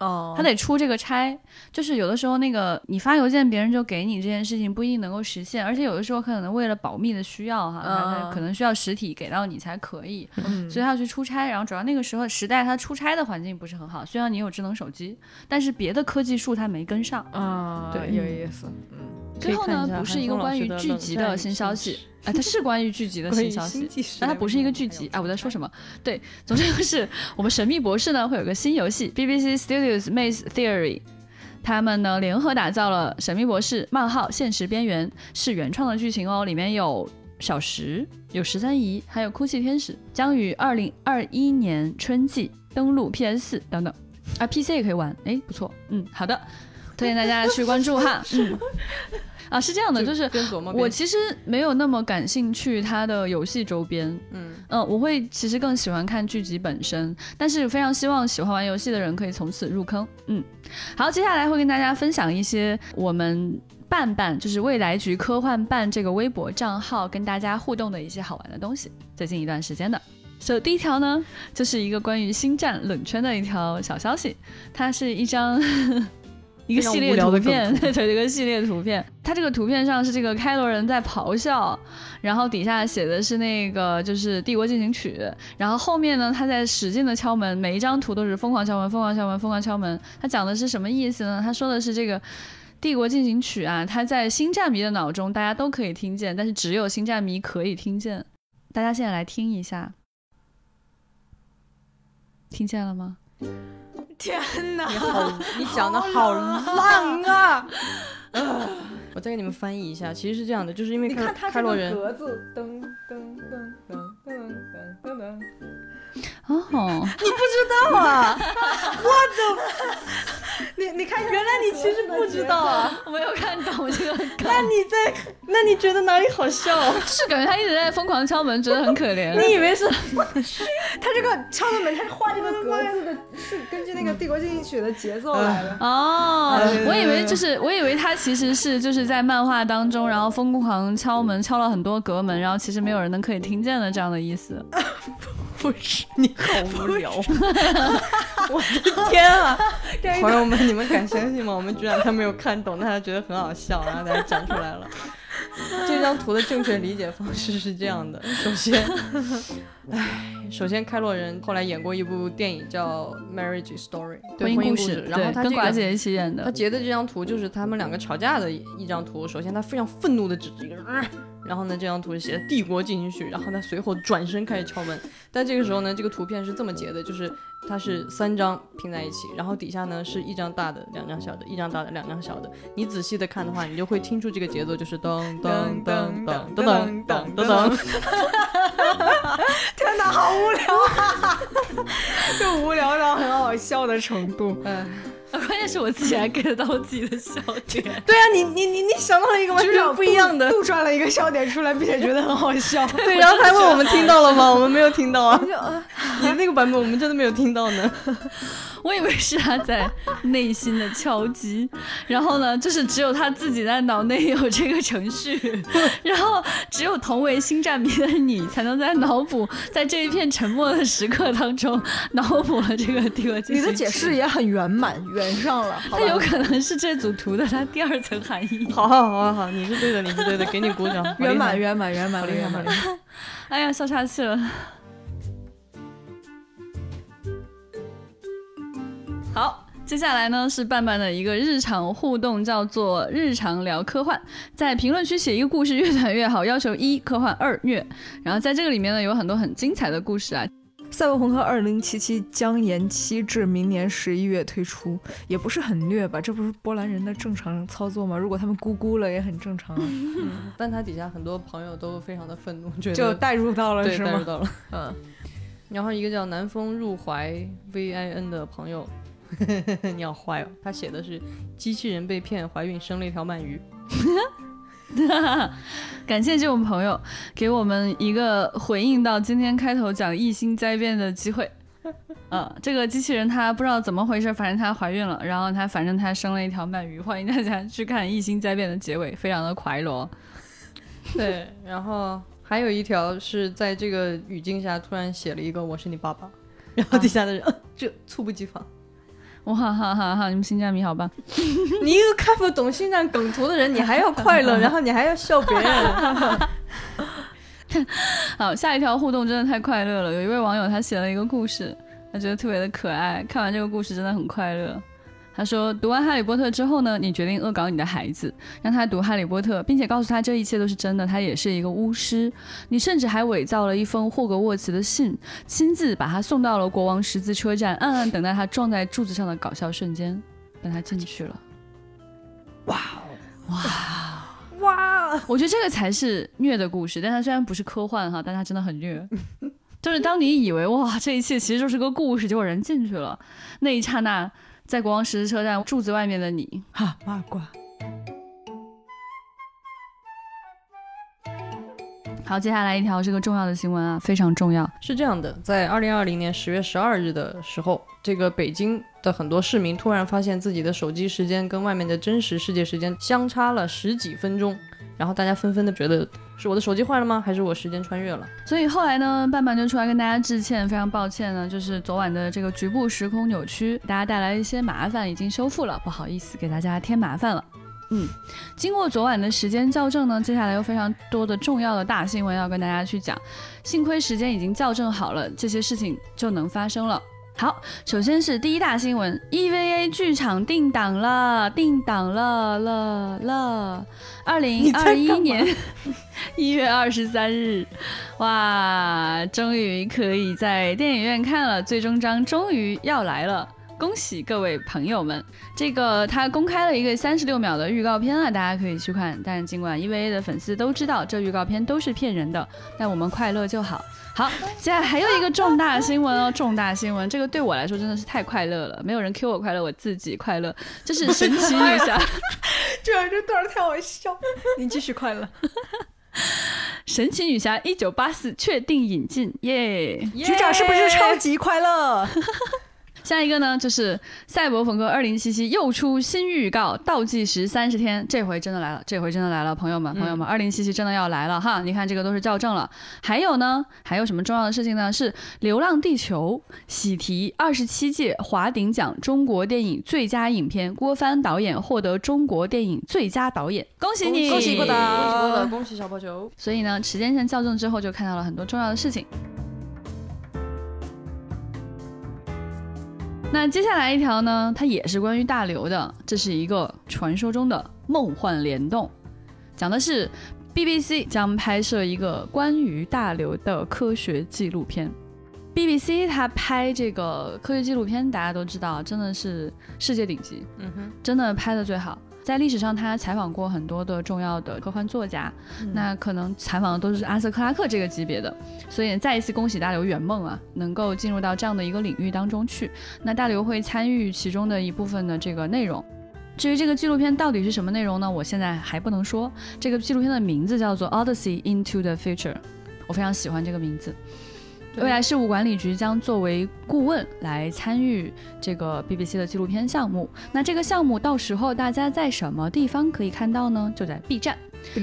哦他得出这个差。就是有的时候那个你发邮件，别人就给你这件事情不一定能够实现，而且有的时候可能为了保密的需要哈，他可能需要实体给到你才可以。嗯所以他要去出差，然后主要那个时候时代他出差的环境不是很好，虽然你有智能手机，但是别的科技树他没跟上。啊，对有意思。嗯，最后呢，不是一个关于剧集的新消息，哎，它是关于剧集的新消息，但它不是一个剧集。哎，我在说什么？对，总之就是我们神秘博士呢会有个新游戏，BBC Studios Maze Theory。他们呢联合打造了《神秘博士：冒号现实边缘》，是原创的剧情哦，里面有小石、有十三姨，还有哭泣天使，将于二零二一年春季登陆 PS 四等等，啊，PC 也可以玩，哎，不错，嗯，好的，推荐大家去关注哈，嗯，啊，是这样的，就是我其实没有那么感兴趣它的游戏周边，嗯嗯，我会其实更喜欢看剧集本身，但是非常希望喜欢玩游戏的人可以从此入坑。嗯，好，接下来会跟大家分享一些我们伴伴就是未来局科幻办这个微博账号跟大家互动的一些好玩的东西，最近一段时间的。所以第一条呢，就是一个关于星战冷圈的一条小消息，它是一张 一个系列图片，图 对，一个系列图片。它这个图片上是这个开罗人在咆哮，然后底下写的是那个就是《帝国进行曲》，然后后面呢他在使劲的敲门，每一张图都是疯狂敲门、疯狂敲门、疯狂敲门。他讲的是什么意思呢？他说的是这个。《帝国进行曲》啊，它在星战迷的脑中大家都可以听见，但是只有星战迷可以听见。大家现在来听一下，听见了吗？天哪，你好，你讲的好烂啊！我再给你们翻译一下，其实是这样的，就是因为你看他这个格子，噔噔噔噔噔噔噔噔。哦，啊！我的，你你看，原来你其实不知道啊？我没有看懂这个梗，那你在，那你觉得哪里好笑？是感觉他一直在疯狂敲门，觉得很可怜。你以为是？他这个敲的门，他画这个格子的是根据那个《帝国进行曲》的节奏来的。哦我以为就是，我以为他其实是就是在漫画当中，然后疯狂敲门，敲了很多格门，然后其实没有人能可以听见的这样的意思。不是，你好无聊。我的天啊！朋友们，你们敢相信吗？我们局长他没有看懂，但他觉得很好笑，然后在那讲出来了。这张图的正确理解方式是这样的：首先，唉，首先开洛人后来演过一部电影叫《Marriage Story》婚姻事故事，，然后他这个跟寡姐一起演的，他截的这张图就是他们两个吵架的一张图。首先，他非常愤怒的指着一个人，呃然后呢，这张图写的“帝国进行曲”，然后他随后转身开始敲门。但这个时候呢，这个图片是这么截的，就是它是三张拼在一起，然后底下呢是一张大的，两张小的，一张大的，两张小的。你仔细的看的话，你就会听出这个节奏就是噔噔噔噔噔噔噔噔噔。天哪，好无聊啊！就无聊到很好笑的程度。嗯，关键是我自己还 get 到自己的笑点。对啊，你你你你想到了一个完全不一样的。杜撰了一个笑点出来，并且觉得很好笑。对，然后他问我们听到了吗？我们没有听到啊。你那个版本我们真的没有听到呢。我以为是他在内心的敲击，然后呢，就是只有他自己在脑内有这个程序，然后只有同为星战迷的你才能在脑补，在这一片沉默的时刻当中脑补了这个第二进你的解释，也很圆满，圆上了。它 有可能是这组图的它第二层含义。好好好好好，你是对的，你是对的，给你鼓掌。圆满，圆满，圆满，好厉害圆满，好厉圆满。哎呀，笑岔气了。好，接下来呢是伴伴的一个日常互动，叫做“日常聊科幻”。在评论区写一个故事，越短越好。要求一科幻，二虐。然后在这个里面呢，有很多很精彩的故事啊。赛博朋克二零七七将延期至明年十一月推出，也不是很虐吧？这不是波兰人的正常操作吗？如果他们咕咕了，也很正常啊嗯。但他底下很多朋友都非常的愤怒，觉得就带入到了是吗？对带入到了。嗯，然后一个叫南风入怀 V I N 的朋友，你好坏哦，他写的是机器人被骗怀孕生了一条鳗鱼。感谢这位朋友给我们一个回应到今天开头讲异星灾变的机会。呃，这个机器人它不知道怎么回事，反正它怀孕了，然后它反正它生了一条鳗鱼，欢迎大家去看《异星灾变》的结尾，非常的快乐。对，然后还有一条是在这个语境下突然写了一个“我是你爸爸”，然后底下的人、呃这猝不及防。哇哈哈哈哈！你们新疆迷好棒？你一个看不懂新疆梗图的人，你还要快乐，然后你还要笑别人。好，下一条互动真的太快乐了。有一位网友他写了一个故事，他觉得特别的可爱。看完这个故事真的很快乐。他说，读完《哈利波特》之后呢，你决定恶搞你的孩子，让他读《哈利波特》，并且告诉他这一切都是真的，他也是一个巫师。你甚至还伪造了一封霍格沃茨的信，亲自把他送到了国王十字车站，暗暗等待他撞在柱子上的搞笑瞬间。但他进去了。哇哇，我觉得这个才是虐的故事，但它虽然不是科幻哈，但它真的很虐。就是当你以为哇，这一切其实就是个故事，结果人进去了，那一刹那，在国王十字车站柱子外面的你，哈八卦。好，接下来一条这个重要的新闻啊，非常重要。是这样的，在二零二零年十月十二日的时候，这个北京的很多市民突然发现自己的手机时间跟外面的真实世界时间相差了十几分钟，然后大家纷纷的觉得是我的手机坏了吗？还是我时间穿越了？所以后来呢，伴伴就出来跟大家致歉，非常抱歉呢，就是昨晚的这个局部时空扭曲，大家带来一些麻烦，已经修复了，不好意思给大家添麻烦了。嗯，经过昨晚的时间校正呢，接下来有非常多的重要的大新闻要跟大家去讲。幸亏时间已经校正好了，这些事情就能发生了。好，首先是第一大新闻，EVA 剧场定档了，定档了了了，二零二一年一月二十三日，哇，终于可以在电影院看了，最终章终于要来了。恭喜各位朋友们！这个他公开了一个三十六秒的预告片啊，大家可以去看。但尽管 EVA 的粉丝都知道这预告片都是骗人的，但我们快乐就好。好，接下来还有一个重大新闻哦，重大新闻，这个对我来说真的是太快乐了，没有人 Q 我快乐，我自己快乐。这是神奇女侠，这 这段太好笑，您继续快乐。神奇女侠一九八四确定引进，耶！局长是不是超级快乐？下一个呢，就是《赛博朋克2077》又出新预告，倒计时三十天，这回真的来了，这回真的来了，朋友们，朋友们，，2077真的要来了哈！你看这个都是校正了。还有呢，还有什么重要的事情呢？是《流浪地球》喜提二十七届华鼎奖中国电影最佳影片，郭帆导演获得中国电影最佳导演，恭喜你！恭喜郭郭导恭喜郭导，恭喜小破球。所以呢，时间线校正之后，就看到了很多重要的事情。那接下来一条呢，它也是关于大刘的，这是一个传说中的梦幻联动，讲的是 BBC 将拍摄一个关于大刘的科学纪录片。BBC 它拍这个科学纪录片，大家都知道，真的是世界顶级，嗯哼，真的拍的最好。在历史上，他采访过很多的重要的科幻作家，那可能采访的都是阿瑟克拉克这个级别的，所以再一次恭喜大刘圆梦啊，能够进入到这样的一个领域当中去。那大刘会参与其中的一部分的这个内容。至于这个纪录片到底是什么内容呢？我现在还不能说。这个纪录片的名字叫做《Odyssey into the Future》，我非常喜欢这个名字。对未来事务管理局将作为顾问来参与这个 BBC 的纪录片项目。那这个项目到时候大家在什么地方可以看到呢？就在 B 站，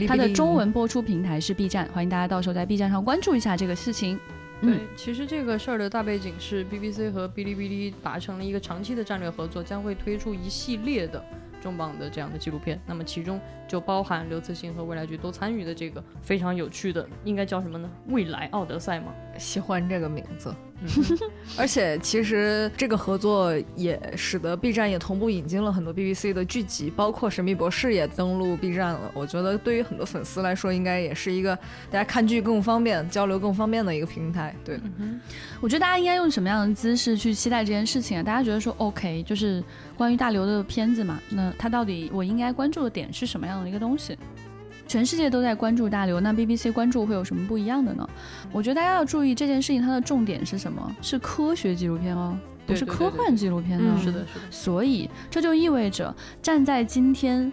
它的中文播出平台是 B 站，欢迎大家到时候在 B 站上关注一下这个事情。对嗯，，其实这个事儿的大背景是 BBC 和哔哩哔哩达成了一个长期的战略合作，将会推出一系列的重磅的这样的纪录片。那么其中就包含刘慈欣和未来局都参与的这个非常有趣的，应该叫什么呢？未来奥德赛吗？喜欢这个名字。嗯，而且其实这个合作也使得 B 站也同步引进了很多 BBC 的剧集，包括《神秘博士》也登陆 B 站了。我觉得对于很多粉丝来说，应该也是一个大家看剧更方便、交流更方便的一个平台。对，嗯我觉得大家应该用什么样的姿势去期待这件事情啊？大家觉得说 OK，就是关于大刘的片子嘛，那他到底我应该关注的点是什么样的一个东西？全世界都在关注大刘，那 BBC 关注会有什么不一样的呢？我觉得大家要注意这件事情，它的重点是什么？是科学纪录片哦，不是科幻纪录片呢。嗯是的，是的，所以这就意味着，站在今天，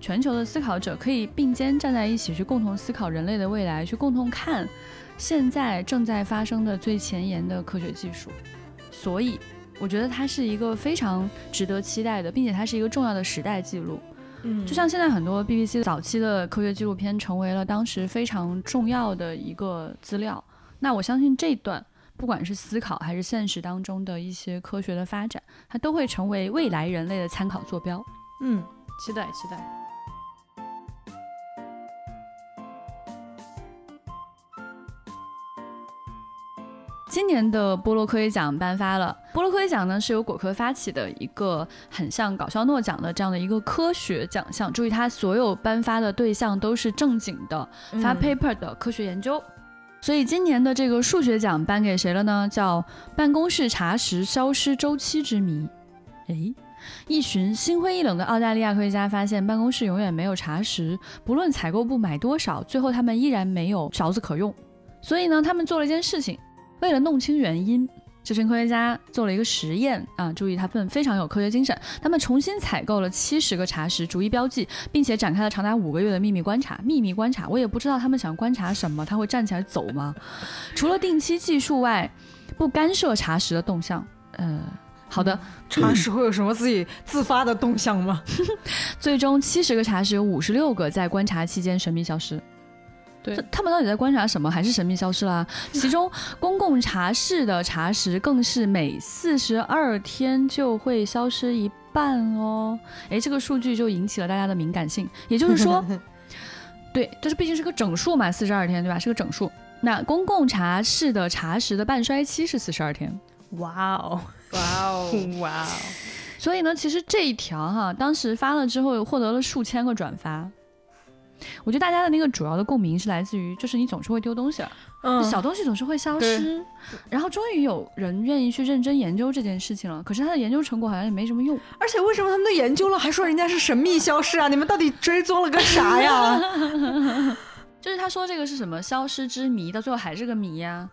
全球的思考者可以并肩站在一起，去共同思考人类的未来，去共同看现在正在发生的最前沿的科学技术。所以，我觉得它是一个非常值得期待的，并且它是一个重要的时代记录。嗯就像现在很多 BBC 早期的科学纪录片成为了当时非常重要的一个资料。那我相信这一段，不管是思考还是现实当中的一些科学的发展，它都会成为未来人类的参考坐标。嗯，期待期待。今年的波洛科学奖颁发了。波洛科学奖呢是由果壳发起的一个很像搞笑诺奖的这样的一个科学奖项。注意，它所有颁发的对象都是正经的发 paper 的科学研究。所以今年的这个数学奖颁给谁了呢？叫“办公室查实消失周期之谜”。诶，一群心灰意冷的澳大利亚科学家发现，办公室永远没有查实，不论采购部买多少，最后他们依然没有勺子可用。所以呢，他们做了一件事情，为了弄清原因，这群科学家做了一个实验啊！注意，他们非常有科学精神。他们重新采购了七十个茶石，逐一标记，并且展开了长达五个月的秘密观察。秘密观察，我也不知道他们想观察什么。他会站起来走吗？除了定期计数外，不干涉茶石的动向。呃，好的，茶室会有什么自己自发的动向吗？最终七十个茶石有五十六个在观察期间神秘消失。对他们到底在观察什么？还是神秘消失啦？其中公共茶室的茶食更是每四十二天就会消失一半哦。诶，这个数据就引起了大家的敏感性。也就是说，对，这是毕竟是个整数嘛，四十二天对吧？是个整数。那公共茶室的茶食的半衰期是四十二天。哇哦，哇哦！哇哦，所以呢，其实这一条哈，当时发了之后，获得了数千个转发。我觉得大家的那个主要的共鸣是来自于，就是你总是会丢东西，嗯小东西总是会消失，然后终于有人愿意去认真研究这件事情了。可是他的研究成果好像也没什么用。而且为什么他们都研究了，还说人家是神秘消失啊？你们到底追踪了个啥呀？就是他说这个是什么消失之谜，到最后还是个谜呀、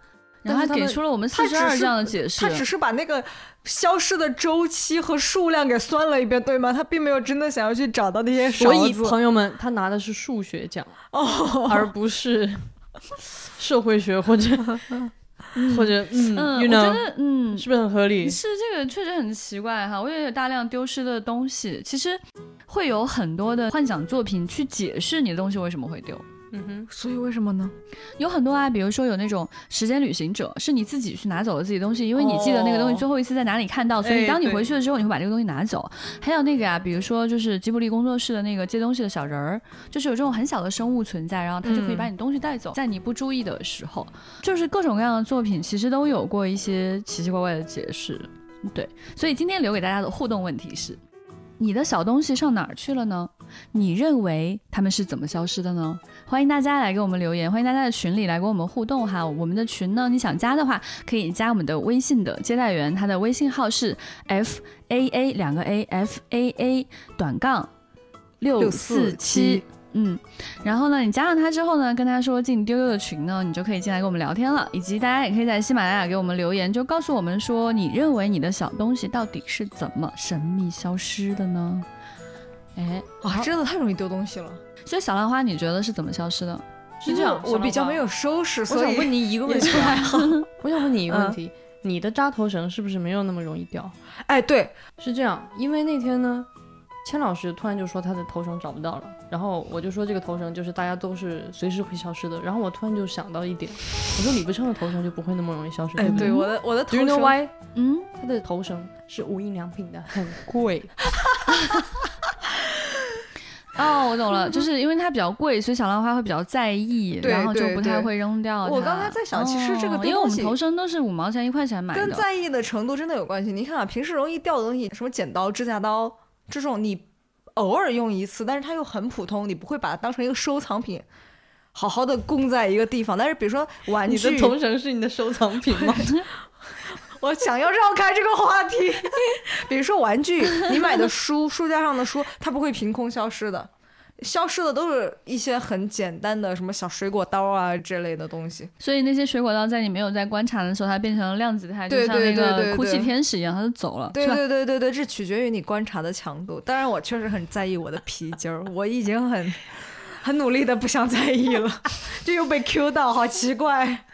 然后但他还给出了我们四十二这样的解释他。只是把那个消失的周期和数量给算了一遍，对吗？他并没有真的想要去找到那些所以朋友们，他拿的是数学奖，哦，而不是社会学或者 或者嗯嗯，，you 我觉得嗯，是不是很合理？是这个确实很奇怪哈，我也有大量丢失的东西，其实会有很多的幻想作品去解释你的东西为什么会丢。嗯哼，所以为什么呢？有很多啊，比如说有那种时间旅行者，是你自己去拿走了自己的东西，因为你记得那个东西哦最后一次在哪里看到，所以哎当你回去了之后，你会把这个东西拿走。还有那个啊，比如说就是吉卜力工作室的那个接东西的小人儿，就是有这种很小的生物存在，然后它就可以把你东西带走，在你不注意的时候，就是各种各样的作品其实都有过一些奇奇怪怪的解释。对，所以今天留给大家的互动问题是：你的小东西上哪儿去了呢？你认为他们是怎么消失的呢？欢迎大家来给我们留言，欢迎大家在群里来跟我们互动哈。我们的群呢，你想加的话，可以加我们的微信的接待员，他的微信号是 f a a 两个 a f a a 短杠六四七。嗯，然后呢，你加上他之后呢，跟他说进丢丢的群呢，你就可以进来跟我们聊天了。以及大家也可以在喜马拉雅给我们留言，就告诉我们说，你认为你的小东西到底是怎么神秘消失的呢？哎，啊，真的太容易丢东西了。所以小兰花，你觉得是怎么消失的？是这样我比较没有收拾，我所以 想问你一个问题还好。我想问你一个问嗯题，你的扎头绳是不是没有那么容易掉？哎，对，是这样，因为那天呢，千老师突然就说他的头绳找不到了，然后我就说这个头绳就是大家都是随时会消失的，然后我突然就想到一点，我说李不称的头绳就不会那么容易消失，哎，对我的我的 Do 头 you know 绳 why？嗯，他的头绳是无印良品的，很贵。哦，我懂了，就是因为它比较贵，所以小兰花会比较在意，然后就不太会扔掉它。我刚才在想其实这个哦因为我们头绳都是五毛钱一块钱买的，跟在意的程度真的有关系。你看啊，平时容易掉的东西，什么剪刀、指甲刀这种，你偶尔用一次，但是它又很普通，你不会把它当成一个收藏品，好好的供在一个地方。但是比如说玩具你，的同城是你的收藏品吗？我想要绕开这个话题。比如说玩具，你买的书，书架上的书，它不会凭空消失的。消失的都是一些很简单的什么小水果刀啊之类的东西。所以那些水果刀在你没有在观察的时候，它变成了量子态，就像那个哭泣天使一样，它就走了，对？对对对对，这取决于你观察的强度。当然，我确实很在意我的皮筋儿，我已经很很努力的不想在意了，这又被 Q 到，好奇怪。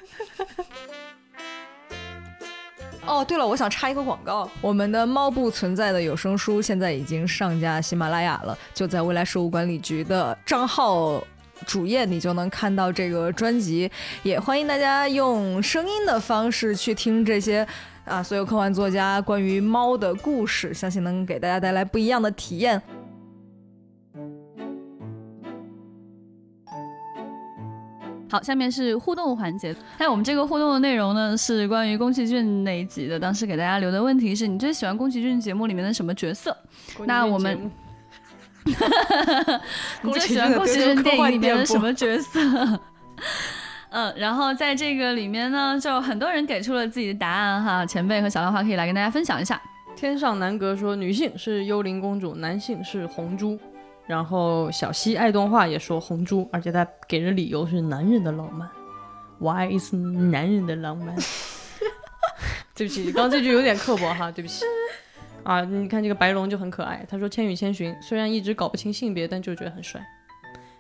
哦，对了，我想插一个广告，我们的猫不存在的有声书现在已经上架喜马拉雅了，就在未来事务管理局的账号主页，你就能看到这个专辑。也欢迎大家用声音的方式去听这些啊，所有科幻作家关于猫的故事，相信能给大家带来不一样的体验。好，下面是互动环节。那我们这个互动的内容呢，是关于宫崎骏那一集的。当时给大家留的问题是你最喜欢宫崎骏节目里面的什么角色？那我们 你最喜欢宫崎骏电影里面的什么角色？嗯，然后在这个里面呢，就很多人给出了自己的答案哈。前辈和小浪花可以来跟大家分享一下。天上南阁说女性是幽灵公主，男性是红猪。然后小西爱动画也说红猪，而且他给的理由是男人的浪漫。Why is 男人的浪漫？对不起，刚刚这句有点刻薄哈，对不起。啊，你看这个白龙就很可爱，他说《千与千寻》虽然一直搞不清性别，但就觉得很帅。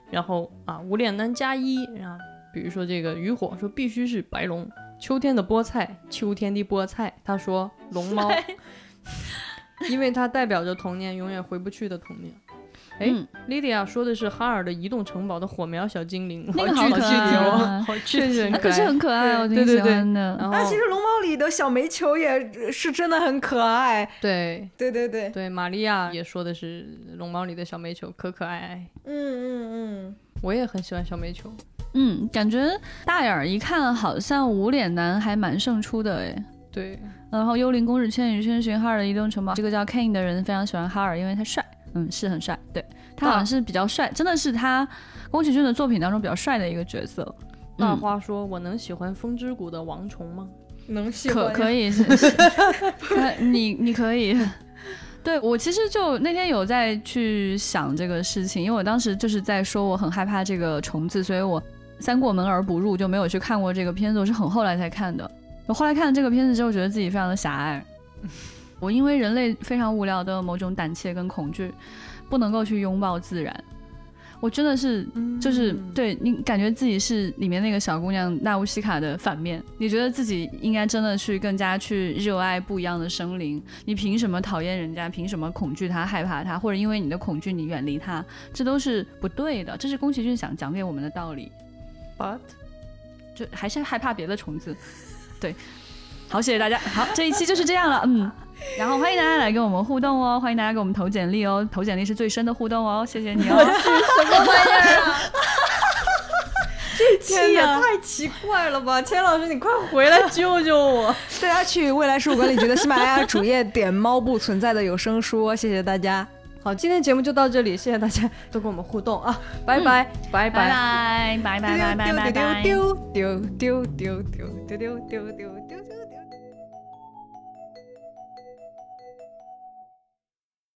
然后啊，无脸男加一啊，比如说这个渔火说必须是白龙，秋天的菠菜，秋天的菠菜。他说龙猫，因为它代表着童年永远回不去的童年。哎、嗯 l y d i a 说的是哈尔的移动城堡的火苗小精灵，那个好可好具体哦，好具确实体，可是很可爱，我挺喜对对对欢的。然后啊，其实龙猫里的小煤球也是真的很可爱。对对对对，对，玛利亚也说的是龙猫里的小煤球，可可爱爱。嗯嗯嗯。我也很喜欢小煤球。嗯，感觉大眼儿一看好像无脸男还蛮胜出的哎。对，然后幽灵公主、千与千寻、哈尔的移动城堡，这个叫 Kane 的人非常喜欢哈尔，因为他帅，嗯，是很帅，对他好像是比较帅，真的是他宫崎骏的作品当中比较帅的一个角色。嗯，大花说：“我能喜欢风之谷的王虫吗能喜可可以，是是 呃你你可以。对我其实就那天有在去想这个事情，因为我当时就是在说我很害怕这个虫子，所以我三过门而不入，就没有去看过这个片子，我是很后来才看的。我后来看了这个片子之后，觉得自己非常的狭隘。我因为人类非常无聊的某种胆怯跟恐惧，不能够去拥抱自然。我真的是，就是嗯对你感觉自己是里面那个小姑娘纳乌西卡的反面，你觉得自己应该真的去更加去热爱不一样的生灵，你凭什么讨厌人家？凭什么恐惧他、害怕他？或者因为你的恐惧你远离他？这都是不对的，这是宫崎骏想讲给我们的道理。But 就还是害怕别的虫子。对，好，谢谢大家。好，这一期就是这样了，嗯。然后欢迎大家来跟我们互动哦，欢迎大家给我们投简历哦，投简历是最深的互动哦，谢谢你哦。什么玩意儿啊？这期也太奇怪了吧！钱老师，你快回来救救我！大家去未来事务管理局的喜马拉雅主页点猫不存在的有声书哦，谢谢大家。好，今天节目就到这里，谢谢大家都跟我们互动啊！拜拜，拜拜拜拜拜拜拜拜丢丢丢丢丢丢丢丢丢丢丢。